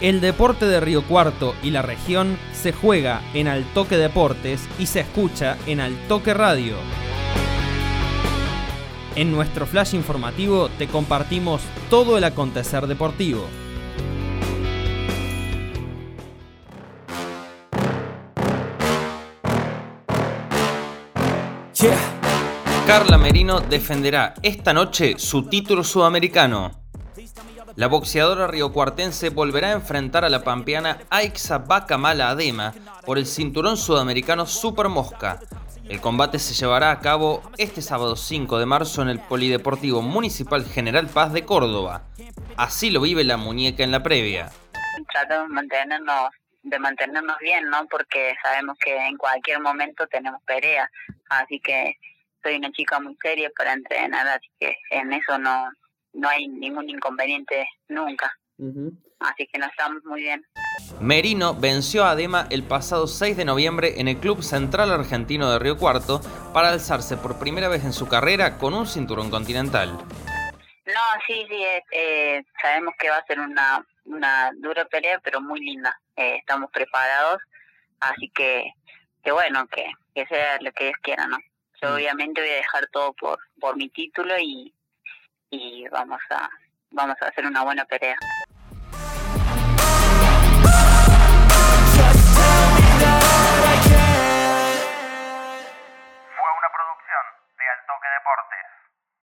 El deporte de Río Cuarto y la región se juega en Altoque Deportes y se escucha en Altoque Radio. En nuestro flash informativo te compartimos todo el acontecer deportivo. Carla Merino defenderá esta noche su título sudamericano. La boxeadora riocuartense volverá a enfrentar a la pampeana Aixa Bacamala Adema por el cinturón sudamericano Super Mosca. El combate se llevará a cabo este sábado 5 de marzo en el Polideportivo Municipal General Paz de Córdoba. Así lo vive la muñeca en la previa. Tratamos de mantenernos, de mantenernos bien, ¿no? Porque sabemos que en cualquier momento tenemos pelea. Así que soy una chica muy seria para entrenar, así que en eso no, no hay ningún inconveniente nunca. Así que no estamos muy bien. Merino venció a Adema el pasado 6 de noviembre en el Club Central Argentino de Río Cuarto para alzarse por primera vez en su carrera con un cinturón continental. No, sí, sí, eh, sabemos que va a ser una, una dura pelea, pero muy linda. Eh, estamos preparados, así que, que bueno, que, que sea lo que Dios quiera, ¿no? Yo mm. obviamente voy a dejar todo por, por mi título y, y vamos a vamos a hacer una buena pelea. Fue una producción de Altoque Deporte.